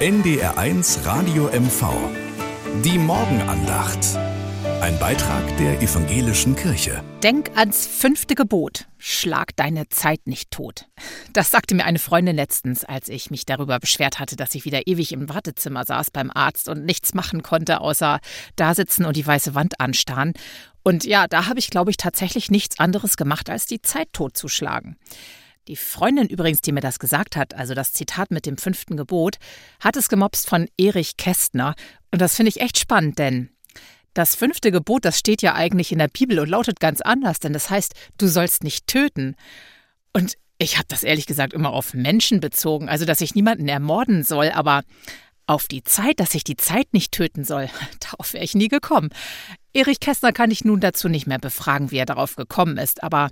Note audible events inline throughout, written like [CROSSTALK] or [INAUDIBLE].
NDR1 Radio MV. Die Morgenandacht. Ein Beitrag der evangelischen Kirche. Denk ans fünfte Gebot. Schlag deine Zeit nicht tot. Das sagte mir eine Freundin letztens, als ich mich darüber beschwert hatte, dass ich wieder ewig im Wartezimmer saß beim Arzt und nichts machen konnte, außer da sitzen und die weiße Wand anstarren. Und ja, da habe ich, glaube ich, tatsächlich nichts anderes gemacht, als die Zeit totzuschlagen. Die Freundin übrigens, die mir das gesagt hat, also das Zitat mit dem fünften Gebot, hat es gemobst von Erich Kästner. Und das finde ich echt spannend, denn das fünfte Gebot, das steht ja eigentlich in der Bibel und lautet ganz anders, denn das heißt, du sollst nicht töten. Und ich habe das ehrlich gesagt immer auf Menschen bezogen, also dass ich niemanden ermorden soll, aber auf die Zeit, dass ich die Zeit nicht töten soll, [LAUGHS] darauf wäre ich nie gekommen. Erich Kästner kann ich nun dazu nicht mehr befragen, wie er darauf gekommen ist, aber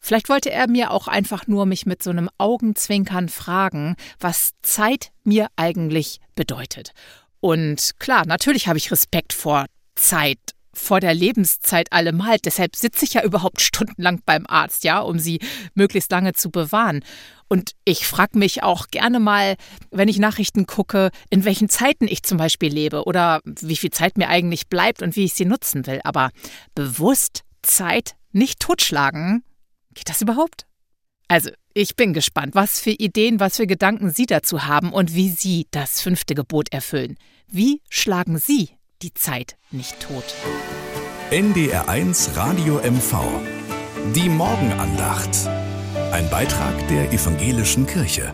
Vielleicht wollte er mir auch einfach nur mich mit so einem Augenzwinkern fragen, was Zeit mir eigentlich bedeutet. Und klar, natürlich habe ich Respekt vor Zeit, vor der Lebenszeit allemal. Deshalb sitze ich ja überhaupt stundenlang beim Arzt, ja, um sie möglichst lange zu bewahren. Und ich frage mich auch gerne mal, wenn ich Nachrichten gucke, in welchen Zeiten ich zum Beispiel lebe oder wie viel Zeit mir eigentlich bleibt und wie ich sie nutzen will. Aber bewusst Zeit nicht totschlagen, Geht das überhaupt? Also, ich bin gespannt, was für Ideen, was für Gedanken Sie dazu haben und wie Sie das fünfte Gebot erfüllen. Wie schlagen Sie die Zeit nicht tot? NDR1 Radio MV. Die Morgenandacht. Ein Beitrag der evangelischen Kirche.